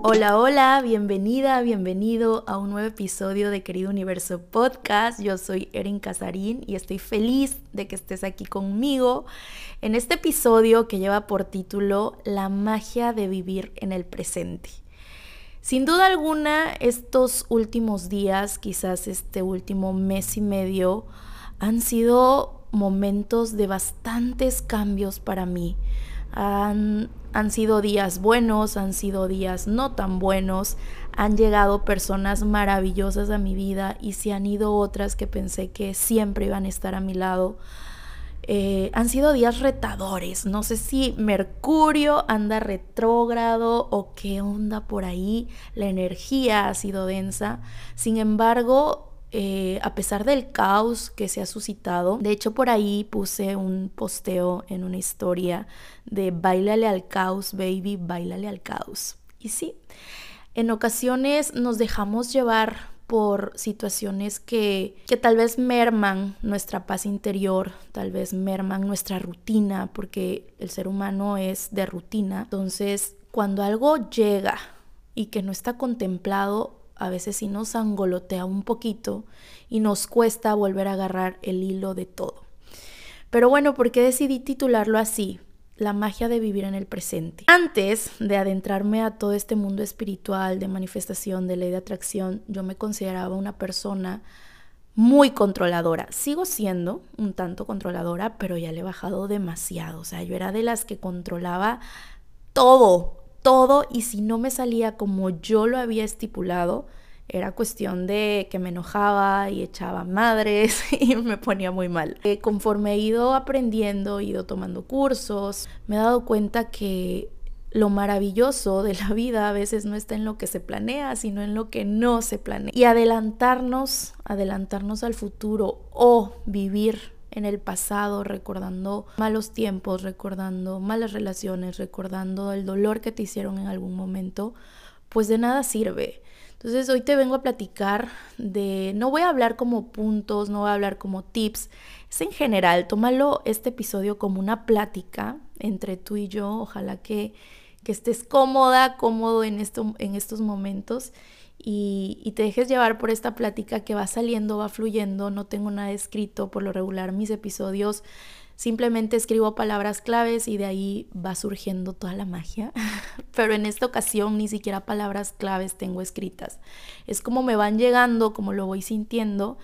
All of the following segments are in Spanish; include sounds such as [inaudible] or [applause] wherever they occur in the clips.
Hola, hola, bienvenida, bienvenido a un nuevo episodio de Querido Universo Podcast. Yo soy Erin Casarín y estoy feliz de que estés aquí conmigo en este episodio que lleva por título La magia de vivir en el presente. Sin duda alguna, estos últimos días, quizás este último mes y medio, han sido momentos de bastantes cambios para mí. Han, han sido días buenos, han sido días no tan buenos, han llegado personas maravillosas a mi vida y se han ido otras que pensé que siempre iban a estar a mi lado. Eh, han sido días retadores. No sé si Mercurio anda retrógrado o qué onda por ahí. La energía ha sido densa. Sin embargo, eh, a pesar del caos que se ha suscitado. De hecho, por ahí puse un posteo en una historia de bailale al caos, baby, bailale al caos. Y sí, en ocasiones nos dejamos llevar por situaciones que, que tal vez merman nuestra paz interior, tal vez merman nuestra rutina, porque el ser humano es de rutina. Entonces, cuando algo llega y que no está contemplado, a veces sí nos angolotea un poquito y nos cuesta volver a agarrar el hilo de todo. Pero bueno, ¿por qué decidí titularlo así? La magia de vivir en el presente. Antes de adentrarme a todo este mundo espiritual, de manifestación, de ley de atracción, yo me consideraba una persona muy controladora. Sigo siendo un tanto controladora, pero ya le he bajado demasiado. O sea, yo era de las que controlaba todo, todo y si no me salía como yo lo había estipulado, era cuestión de que me enojaba y echaba madres [laughs] y me ponía muy mal. Eh, conforme he ido aprendiendo, he ido tomando cursos, me he dado cuenta que lo maravilloso de la vida a veces no está en lo que se planea, sino en lo que no se planea. Y adelantarnos, adelantarnos al futuro o vivir en el pasado, recordando malos tiempos, recordando malas relaciones, recordando el dolor que te hicieron en algún momento, pues de nada sirve. Entonces hoy te vengo a platicar de, no voy a hablar como puntos, no voy a hablar como tips, es en general, tómalo este episodio como una plática entre tú y yo, ojalá que, que estés cómoda, cómodo en, esto, en estos momentos y, te dejes llevar por esta plática que va saliendo, va fluyendo, no tengo nada escrito, por lo regular mis episodios simplemente escribo palabras claves y de ahí va surgiendo toda la magia, [laughs] pero en esta ocasión ni siquiera palabras claves tengo escritas, es como me van llegando, como lo voy sintiendo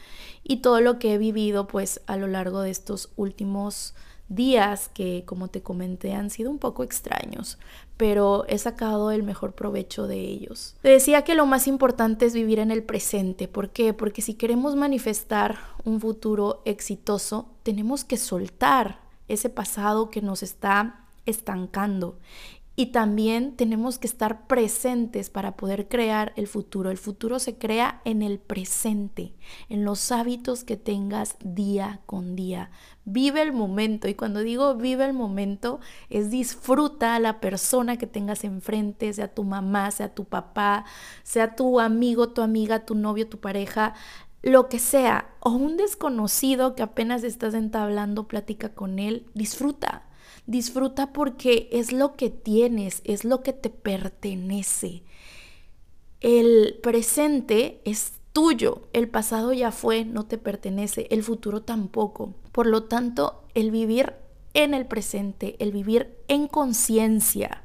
y todo lo que he vivido pues a lo largo de estos últimos días que, como te comenté, han sido un poco extraños, pero he sacado el mejor provecho de ellos. Te decía que lo más importante es vivir en el presente. ¿Por qué? Porque si queremos manifestar un futuro exitoso, tenemos que soltar ese pasado que nos está estancando y también tenemos que estar presentes para poder crear el futuro. El futuro se crea en el presente, en los hábitos que tengas día con día. Vive el momento. Y cuando digo vive el momento, es disfruta a la persona que tengas enfrente, sea tu mamá, sea tu papá, sea tu amigo, tu amiga, tu novio, tu pareja lo que sea, o un desconocido que apenas estás entablando plática con él, disfruta. Disfruta porque es lo que tienes, es lo que te pertenece. El presente es tuyo, el pasado ya fue, no te pertenece, el futuro tampoco. Por lo tanto, el vivir en el presente, el vivir en conciencia,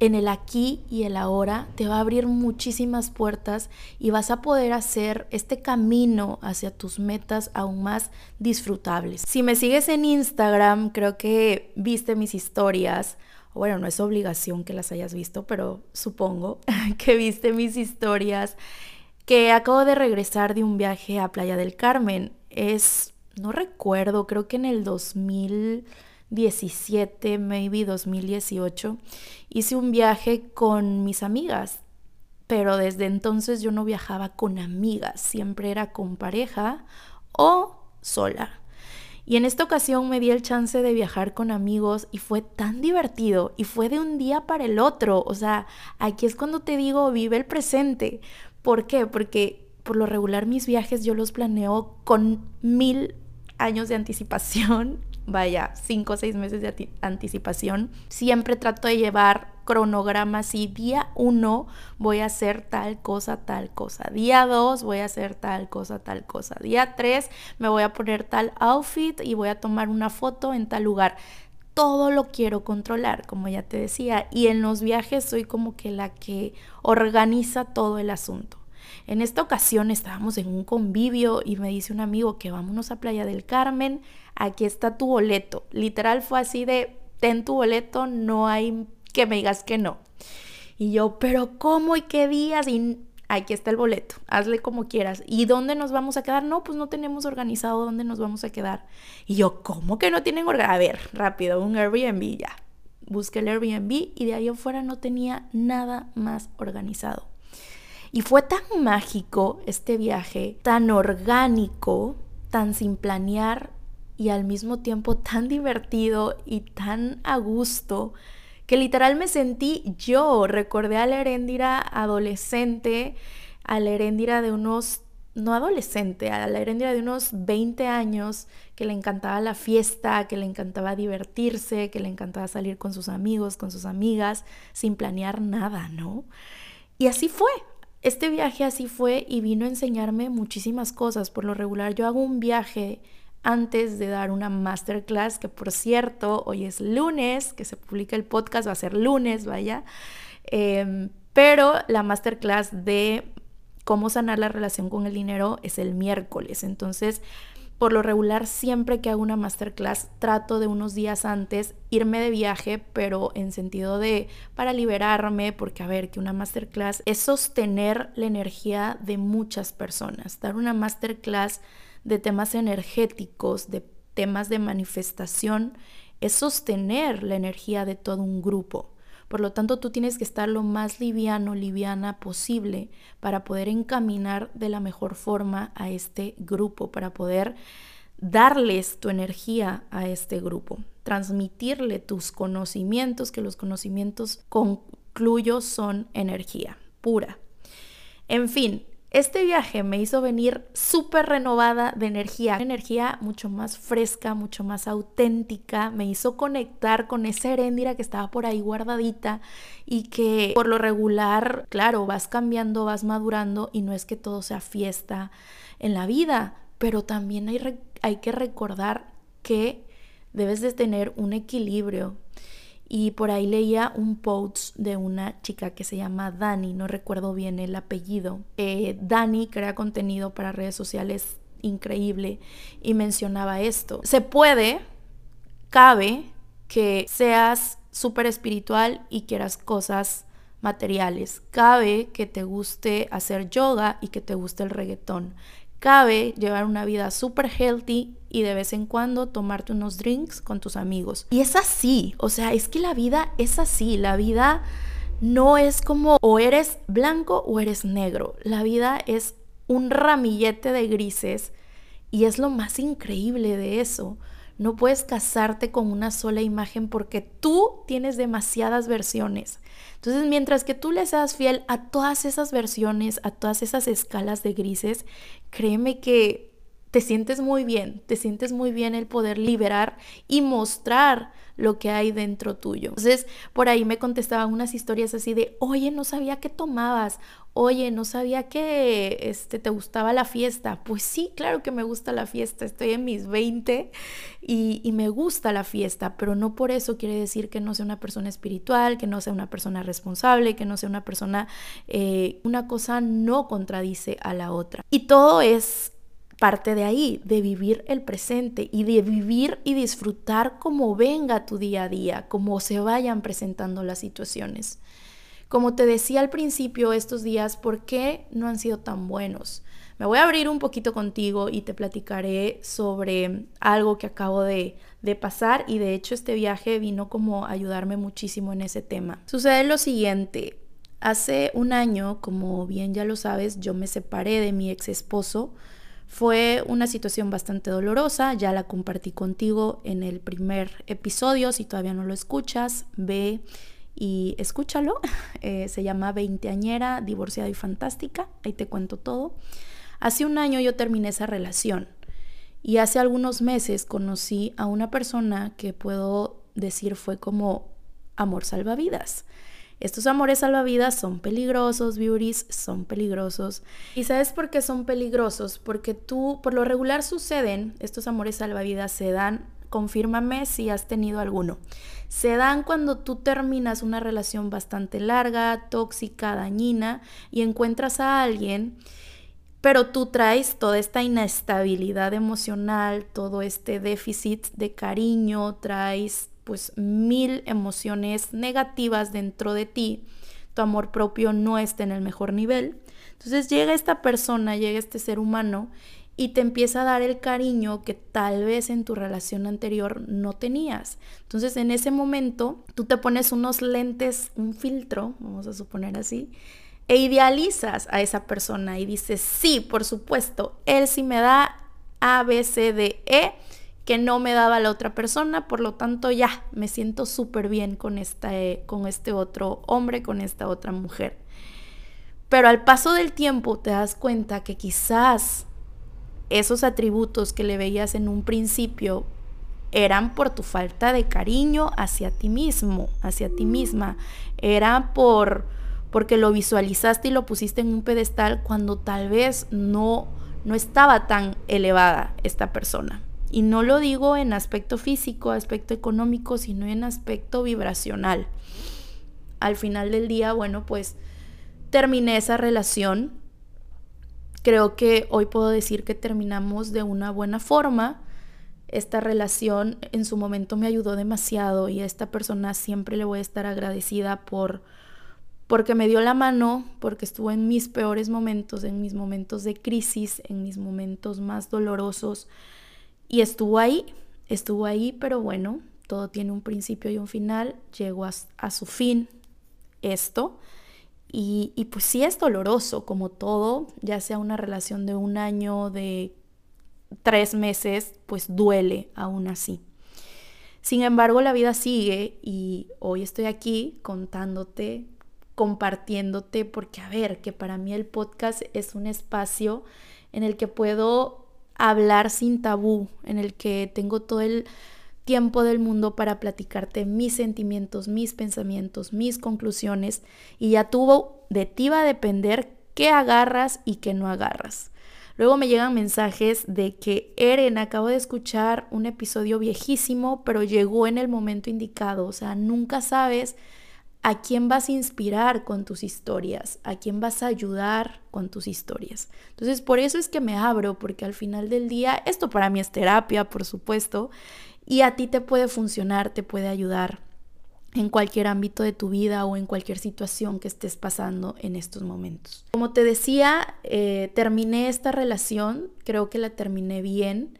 en el aquí y el ahora te va a abrir muchísimas puertas y vas a poder hacer este camino hacia tus metas aún más disfrutables. Si me sigues en Instagram, creo que viste mis historias. Bueno, no es obligación que las hayas visto, pero supongo [laughs] que viste mis historias que acabo de regresar de un viaje a Playa del Carmen. Es, no recuerdo, creo que en el 2000 17, maybe 2018, hice un viaje con mis amigas, pero desde entonces yo no viajaba con amigas, siempre era con pareja o sola. Y en esta ocasión me di el chance de viajar con amigos y fue tan divertido y fue de un día para el otro. O sea, aquí es cuando te digo, vive el presente. ¿Por qué? Porque por lo regular mis viajes yo los planeo con mil años de anticipación vaya, cinco o seis meses de anticipación. Siempre trato de llevar cronogramas y día uno voy a hacer tal cosa, tal cosa. Día dos voy a hacer tal cosa, tal cosa. Día tres me voy a poner tal outfit y voy a tomar una foto en tal lugar todo lo quiero controlar, como ya te decía, y en los viajes soy como que la que organiza todo el asunto. En esta ocasión estábamos en un convivio y me dice un amigo que vámonos a Playa del Carmen, aquí está tu boleto. Literal fue así de, ten tu boleto, no hay que me digas que no. Y yo, pero ¿cómo y qué días? Y aquí está el boleto, hazle como quieras. ¿Y dónde nos vamos a quedar? No, pues no tenemos organizado dónde nos vamos a quedar. Y yo, ¿cómo que no tienen organizado? A ver, rápido, un Airbnb ya. Busqué el Airbnb y de ahí afuera no tenía nada más organizado. Y fue tan mágico este viaje, tan orgánico, tan sin planear y al mismo tiempo tan divertido y tan a gusto que literal me sentí yo, recordé a la Heréndira adolescente, a la Heréndira de unos, no adolescente, a la Heréndira de unos 20 años, que le encantaba la fiesta, que le encantaba divertirse, que le encantaba salir con sus amigos, con sus amigas, sin planear nada, ¿no? Y así fue, este viaje así fue y vino a enseñarme muchísimas cosas. Por lo regular yo hago un viaje antes de dar una masterclass, que por cierto, hoy es lunes, que se publica el podcast, va a ser lunes, vaya. Em, pero la masterclass de cómo sanar la relación con el dinero es el miércoles. Entonces, por lo regular, siempre que hago una masterclass, trato de unos días antes irme de viaje, pero en sentido de para liberarme, porque a ver, que una masterclass es sostener la energía de muchas personas. Dar una masterclass de temas energéticos, de temas de manifestación, es sostener la energía de todo un grupo. Por lo tanto, tú tienes que estar lo más liviano, liviana posible para poder encaminar de la mejor forma a este grupo, para poder darles tu energía a este grupo, transmitirle tus conocimientos, que los conocimientos, concluyo, son energía pura. En fin, este viaje me hizo venir súper renovada de energía, energía mucho más fresca, mucho más auténtica, me hizo conectar con esa heréndira que estaba por ahí guardadita y que por lo regular, claro, vas cambiando, vas madurando y no es que todo sea fiesta en la vida, pero también hay, hay que recordar que debes de tener un equilibrio y por ahí leía un post de una chica que se llama Dani, no recuerdo bien el apellido. Eh, Dani crea contenido para redes sociales increíble y mencionaba esto. Se puede, cabe que seas súper espiritual y quieras cosas materiales. Cabe que te guste hacer yoga y que te guste el reggaetón. Cabe llevar una vida súper healthy y de vez en cuando tomarte unos drinks con tus amigos. Y es así, o sea, es que la vida es así, la vida no es como o eres blanco o eres negro, la vida es un ramillete de grises y es lo más increíble de eso. No puedes casarte con una sola imagen porque tú tienes demasiadas versiones. Entonces, mientras que tú le seas fiel a todas esas versiones, a todas esas escalas de grises, créeme que te sientes muy bien, te sientes muy bien el poder liberar y mostrar lo que hay dentro tuyo. Entonces, por ahí me contestaban unas historias así de, oye, no sabía que tomabas, oye, no sabía que este, te gustaba la fiesta. Pues sí, claro que me gusta la fiesta, estoy en mis 20 y, me gusta la fiesta, pero no por eso quiere decir que no sea una persona espiritual, que no sea una persona responsable, que no sea una persona, eh, una cosa no contradice a la otra. Y todo es parte de ahí, de vivir el presente y de vivir y disfrutar como venga tu día a día, como se vayan presentando las situaciones. Como te decía al principio, estos días, ¿por qué no han sido tan buenos? Me voy a abrir un poquito contigo y te platicaré sobre algo que acabo de, de pasar y de hecho este viaje vino como a ayudarme muchísimo en ese tema. Sucede lo siguiente, hace un año, como bien ya lo sabes, yo me separé de mi ex esposo fue una situación bastante dolorosa, ya la compartí contigo en el primer episodio, si todavía no lo escuchas, ve y escúchalo. [laughs] Eh, se llama Veinteañera, divorciada y fantástica, ahí te cuento todo. Hace un año yo terminé esa relación Y hace algunos meses conocí a una persona que puedo decir fue como amor salvavidas. Estos amores salvavidas son peligrosos, beauties, son peligrosos. ¿Y sabes por qué son peligrosos? Porque tú, por lo regular suceden, estos amores salvavidas se dan, confírmame si has tenido alguno. Se dan cuando tú terminas una relación bastante larga, tóxica, dañina y encuentras a alguien pero tú traes toda esta inestabilidad emocional, todo este déficit de cariño, traes pues mil emociones negativas dentro de ti, tu amor propio no está en el mejor nivel. Entonces llega esta persona, llega este ser humano y te empieza a dar el cariño que tal vez en tu relación anterior no tenías. Entonces en ese momento tú te pones unos lentes, un filtro, vamos a suponer así, e idealizas a esa persona y dices, sí, por supuesto, él sí me da A, B, C, D, E que no me daba la otra persona, por lo tanto ya me siento súper bien con, eh, con este otro hombre, con esta otra mujer. Pero al paso del tiempo te das cuenta que quizás esos atributos que le veías en un principio eran por tu falta de cariño hacia ti mismo, hacia ti misma, era por porque lo visualizaste y lo pusiste en un pedestal cuando tal vez no no estaba tan elevada esta persona. Y no lo digo en aspecto físico, aspecto económico, sino en aspecto vibracional. Al final del día, bueno, pues terminé esa relación. Creo que hoy puedo decir que terminamos de una buena forma. Esta relación en su momento me ayudó demasiado y a esta persona siempre le voy a estar agradecida por porque me dio la mano, porque estuvo en mis peores momentos, en mis momentos de crisis, en mis momentos más dolorosos y estuvo ahí, estuvo ahí, pero bueno, todo tiene un principio y un final, llegó a, su fin esto. Y, y, pues sí es doloroso, como todo, ya sea una relación de un año, de tres meses, pues duele aún así. Sin embargo, la vida sigue y hoy estoy aquí contándote, compartiéndote, porque a ver, que para mí el podcast es un espacio en el que puedo hablar sin tabú, en el que tengo todo el tiempo del mundo para platicarte mis sentimientos, mis pensamientos, mis conclusiones y ya tuvo de ti va a depender qué agarras y qué no agarras. Luego me llegan mensajes de que Eren, acabo de escuchar un episodio viejísimo, pero llegó en el momento indicado. O sea, nunca sabes a quién vas a inspirar con tus historias, a quién vas a ayudar con tus historias. Entonces, por eso es que me abro, porque al final del día, esto para mí es terapia, por supuesto, y a ti te puede funcionar, te puede ayudar en cualquier ámbito de tu vida o en cualquier situación que estés pasando en estos momentos. Como te decía, eh, terminé esta relación, creo que la terminé bien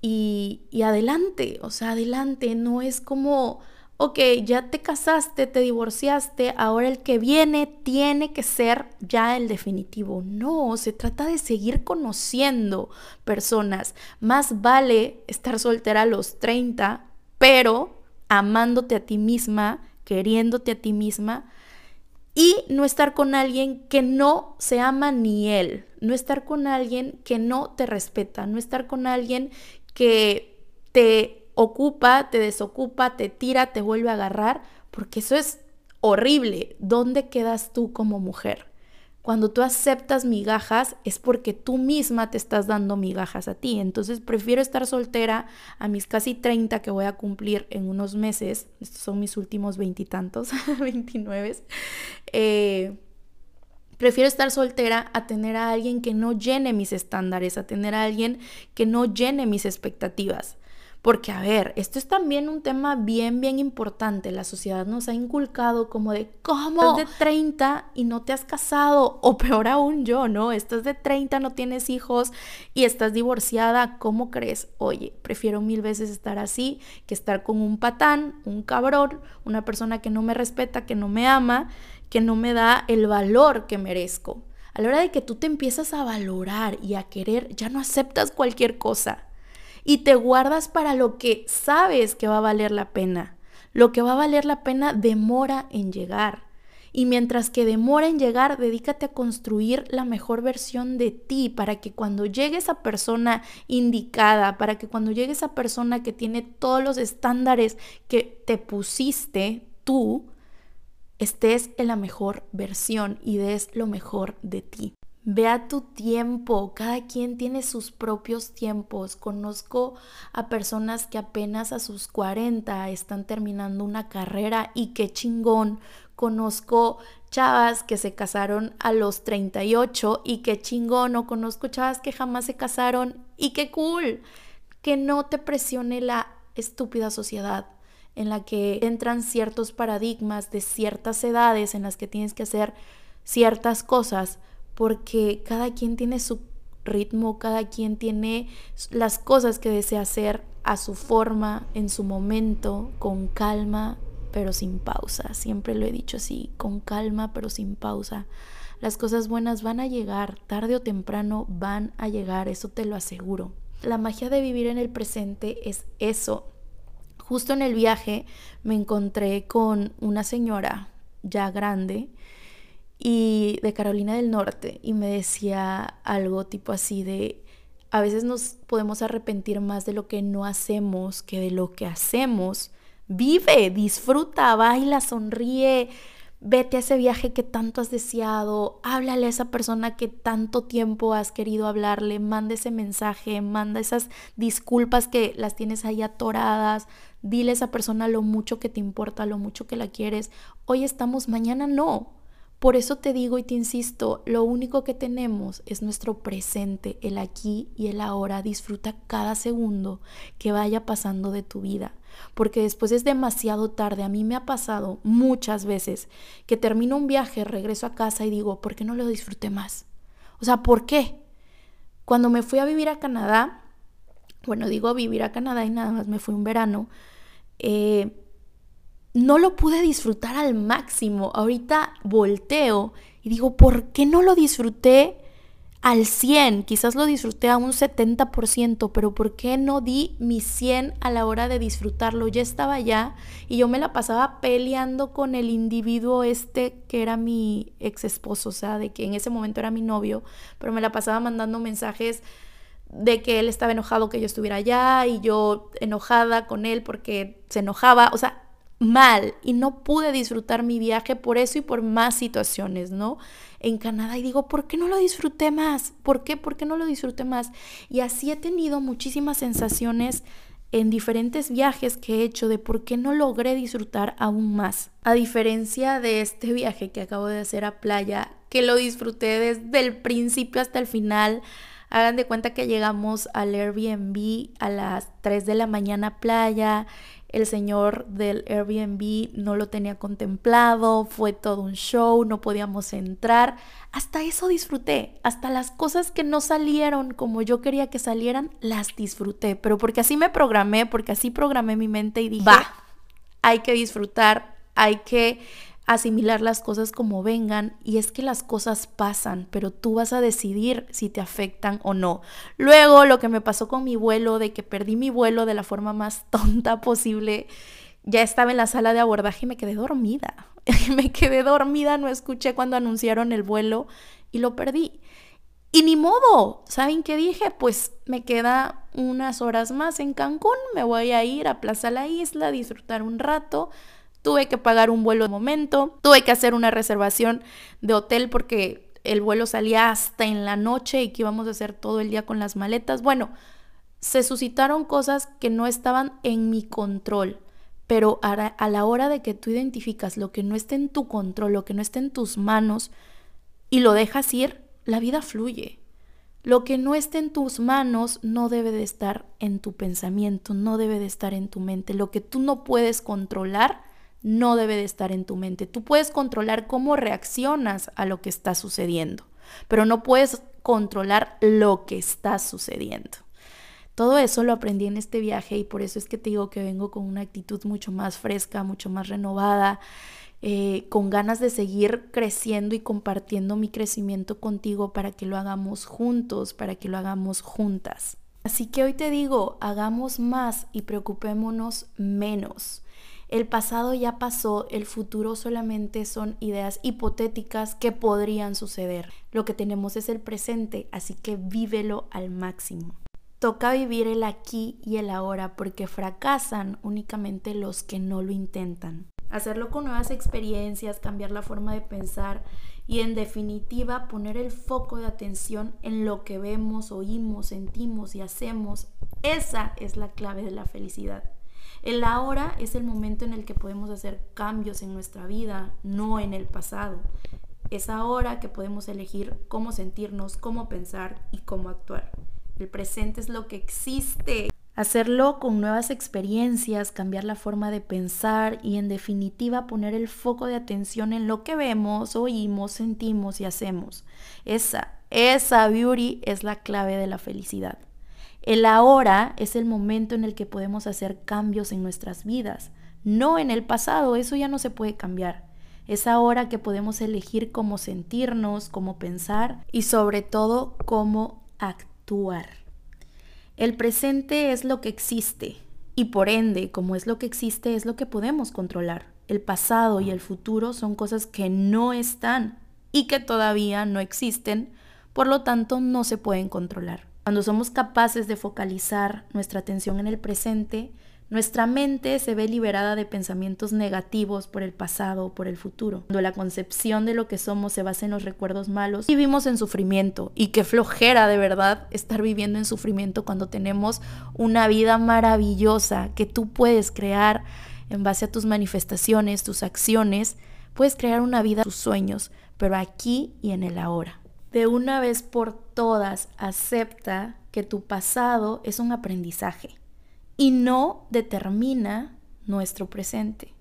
y, y adelante, o sea, adelante, no es como ok, ya te casaste, te divorciaste, ahora el que viene tiene que ser ya el definitivo. No, se trata de seguir conociendo personas. Más vale estar soltera a los 30, pero amándote a ti misma, queriéndote a ti misma y no estar con alguien que no se ama ni él, no estar con alguien que no te respeta, no estar con alguien que te ocupa, te desocupa, te tira, te vuelve a agarrar, porque eso es horrible. ¿Dónde quedas tú como mujer? Cuando tú aceptas migajas es porque tú misma te estás dando migajas a ti. Entonces prefiero estar soltera a mis casi 30 que voy a cumplir en unos meses. Estos son mis últimos veintitantos, [laughs] 29. Eh, prefiero estar soltera a tener a alguien que no llene mis estándares, a tener a alguien que no llene mis expectativas. Porque, a ver, esto es también un tema bien, bien importante. La sociedad nos ha inculcado como de, ¿cómo? Estás de 30 y no te has casado. O peor aún yo, ¿no? Estás de 30, no tienes hijos y estás divorciada. ¿Cómo crees? Oye, prefiero mil veces estar así que estar con un patán, un cabrón, una persona que no me respeta, que no me ama, que no me da el valor que merezco. A la hora de que tú te empiezas a valorar y a querer, ya no aceptas cualquier cosa y te guardas para lo que sabes que va a valer la pena. Lo que va a valer la pena demora en llegar. Y mientras que demora en llegar, dedícate a construir la mejor versión de ti para que cuando llegue esa persona indicada, para que cuando llegue esa persona que tiene todos los estándares que te pusiste tú, estés en la mejor versión y des lo mejor de ti. Ve a tu tiempo, cada quien tiene sus propios tiempos. Conozco a personas que apenas a sus 40 están terminando una carrera y qué chingón. Conozco chavas que se casaron a los 38 y qué chingón. O conozco chavas que jamás se casaron y qué cool. Que no te presione la estúpida sociedad en la que entran ciertos paradigmas de ciertas edades en las que tienes que hacer ciertas cosas porque cada quien tiene su ritmo, cada quien tiene las cosas que desea hacer a su forma, en su momento, con calma, pero sin pausa. Siempre lo he dicho así, con calma, pero sin pausa. Las cosas buenas van a llegar, tarde o temprano van a llegar, eso te lo aseguro. La magia de vivir en el presente es eso. Justo en el viaje me encontré con una señora ya grande y de Carolina del Norte y me decía algo tipo así de a veces nos podemos arrepentir más de lo que no hacemos que de lo que hacemos. Vive, disfruta, baila, sonríe, vete a ese viaje que tanto has deseado, háblale a esa persona que tanto tiempo has querido hablarle, manda ese mensaje, manda esas disculpas que las tienes ahí atoradas, dile a esa persona lo mucho que te importa, lo mucho que la quieres. Hoy estamos, mañana no. Por eso te digo y te insisto, lo único que tenemos es nuestro presente, el aquí y el ahora. Disfruta cada segundo que vaya pasando de tu vida, porque después es demasiado tarde. A mí me ha pasado muchas veces que termino un viaje, regreso a casa y digo, ¿por qué no lo disfruté más? O sea, ¿por qué? Cuando me fui a vivir a Canadá, bueno, digo vivir a Canadá y nada más me fui un verano, eh, no lo pude disfrutar al máximo. Ahorita volteo y digo, ¿por qué no lo disfruté al 100? Quizás lo disfruté a un 70%, pero ¿por qué no di mi 100 a la hora de disfrutarlo? Ya estaba allá y yo me la pasaba peleando con el individuo este que era mi ex esposo, o sea, de que en ese momento era mi novio, pero me la pasaba mandando mensajes de que él estaba enojado que yo estuviera allá y yo enojada con él porque se enojaba, o sea, mal y no pude disfrutar mi viaje por eso y por más situaciones, ¿no? En Canadá y digo, ¿por qué no lo disfruté más? ¿Por qué? ¿Por qué no lo disfruté más? Y así he tenido muchísimas sensaciones en diferentes viajes que he hecho de por qué no logré disfrutar aún más. A diferencia de este [laughs] viaje que acabo de hacer a playa, que lo disfruté desde el principio hasta el final. Hagan de cuenta que llegamos al Airbnb a las 3 de la mañana a playa el señor del Airbnb no lo tenía contemplado, fue todo un show, no podíamos entrar. Hasta eso disfruté, hasta las cosas que no salieron como yo quería que salieran, las disfruté, pero porque así me programé, porque así programé mi mente y dije, va, hay que disfrutar, hay que asimilar las cosas como vengan y es que las cosas pasan, pero tú vas a decidir si te afectan o no. Luego lo que me pasó con mi vuelo, de que perdí mi vuelo de la forma más [laughs] tonta posible, ya estaba en la sala de abordaje y me quedé dormida. [laughs] me quedé dormida, no escuché cuando anunciaron el vuelo y lo perdí. Y ni modo, ¿saben qué dije? Pues me queda unas horas más en Cancún, me voy a ir a Plaza La Isla, disfrutar un rato, tuve que pagar un vuelo de momento, tuve que hacer una reservación de hotel porque el vuelo salía hasta en la noche y que íbamos a hacer todo el día con las maletas. Bueno, se suscitaron cosas que no estaban en mi control, pero a, la hora de que tú identificas lo que no está en tu control, lo que no está en tus manos y lo dejas ir, la vida fluye. Lo que no esté en tus manos no debe de estar en tu pensamiento, no debe de estar en tu mente. Lo que tú no puedes controlar, no debe de estar en tu mente. Tú puedes controlar cómo reaccionas a lo que está sucediendo, pero no puedes controlar lo que está sucediendo. Todo eso lo aprendí en este viaje y por eso es que te digo que vengo con una actitud mucho más fresca, mucho más renovada, eh, con ganas de seguir creciendo y compartiendo mi crecimiento contigo para que lo hagamos juntos, para que lo hagamos juntas. Así que hoy te digo, hagamos más y preocupémonos menos. El pasado ya pasó, el futuro solamente son ideas hipotéticas que podrían suceder. Lo que tenemos es el presente, así que vívelo al máximo. Toca vivir el aquí y el ahora porque fracasan únicamente los que no lo intentan. Hacerlo con nuevas experiencias, cambiar la forma de pensar y en definitiva poner el foco de atención en lo que vemos, oímos, sentimos y hacemos. Esa es la clave de la felicidad. El ahora es el momento en el que podemos hacer cambios en nuestra vida, no en el pasado. Es ahora que podemos elegir cómo sentirnos, cómo pensar y cómo actuar. El presente es lo que existe. Hacerlo con nuevas experiencias, cambiar la forma de pensar y en definitiva poner el foco de atención en lo que vemos, oímos, sentimos y hacemos. Esa, esa beauty es la clave de la felicidad. El ahora es el momento en el que podemos hacer cambios en nuestras vidas, no en el pasado, eso ya no se puede cambiar. Es ahora que podemos elegir cómo sentirnos, cómo pensar y sobre todo cómo actuar. El presente es lo que existe y por ende, como es lo que existe, es lo que podemos controlar. El pasado y el futuro son cosas que no están y que todavía no existen, por lo tanto no se pueden controlar. Cuando somos capaces de focalizar nuestra atención en el presente, nuestra mente se ve liberada de pensamientos negativos por el pasado o por el futuro. Cuando la concepción de lo que somos se basa en los recuerdos malos, vivimos en sufrimiento. Y qué flojera de verdad estar viviendo en sufrimiento cuando tenemos una vida maravillosa que tú puedes crear en base a tus manifestaciones, tus acciones. Puedes crear una vida, tus sueños, pero aquí y en el ahora de una vez por todas acepta que tu pasado es un aprendizaje y no determina nuestro presente.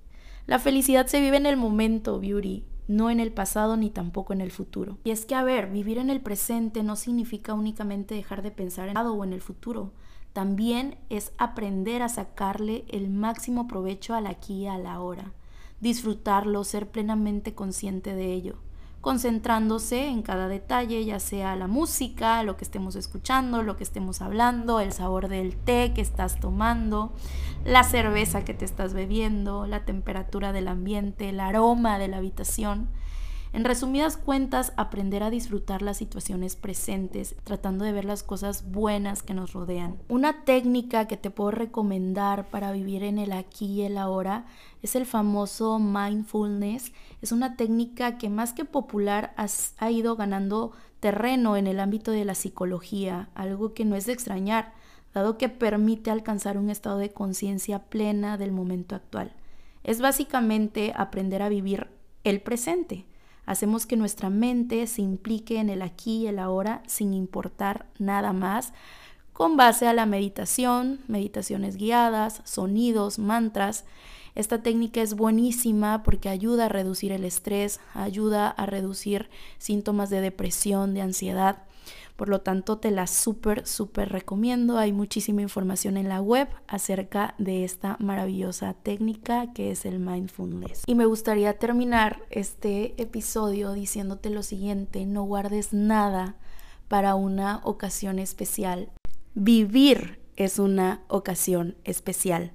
La felicidad se vive en el momento, Beauty, no en el pasado ni tampoco en el futuro. Y es que, a ver, vivir en el presente no significa únicamente dejar de pensar en el pasado o en el futuro. También es aprender a sacarle el máximo provecho al aquí y a la hora. Disfrutarlo, ser plenamente consciente de ello concentrándose en cada detalle, ya sea la música, lo que estemos escuchando, lo que estemos hablando, el sabor del té que estás tomando, la cerveza que te estás bebiendo, la temperatura del ambiente, el aroma de la habitación. En resumidas cuentas, aprender a disfrutar las situaciones presentes, tratando de ver las cosas buenas que nos rodean. Una técnica que te puedo recomendar para vivir en el aquí y el ahora es el famoso mindfulness. Es una técnica que más que popular ha ido ganando terreno en el ámbito de la psicología, algo que no es de extrañar, dado que permite alcanzar un estado de conciencia plena del momento actual. Es básicamente aprender a vivir el presente Hacemos que nuestra mente se implique en el aquí y el ahora sin importar nada más, con base a la meditación, meditaciones guiadas, sonidos, mantras. Esta técnica es buenísima porque ayuda a reducir el estrés, ayuda a reducir síntomas de depresión, de ansiedad. Por lo tanto, te la súper, súper recomiendo. Hay muchísima información en la web acerca de esta maravillosa técnica que es el mindfulness. Y me gustaría terminar este episodio diciéndote lo siguiente, no guardes nada para una ocasión especial. Vivir es una ocasión especial.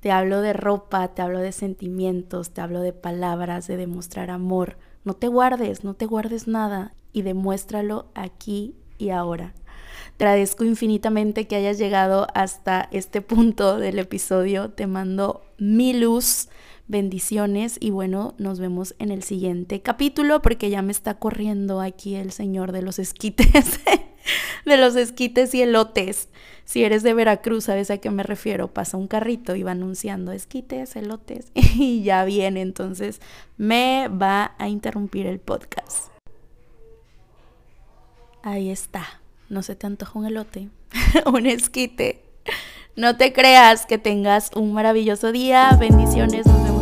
Te hablo de ropa, te hablo de sentimientos, te hablo de palabras, de demostrar amor. No te guardes, no te guardes nada y demuéstralo aquí y ahora. Te agradezco infinitamente que hayas llegado hasta este punto del episodio. Te mando mil luz, bendiciones y bueno, nos vemos en el siguiente capítulo porque ya me está corriendo aquí el señor de los esquites, [laughs] de los esquites y elotes. Si eres de Veracruz, sabes a qué me refiero. Pasa un carrito y va anunciando esquites, elotes [laughs] y ya viene. Entonces me va a interrumpir el podcast. Ahí está. No se te antoja un elote, [laughs] un esquite. No te creas que tengas un maravilloso día. Bendiciones. Nos vemos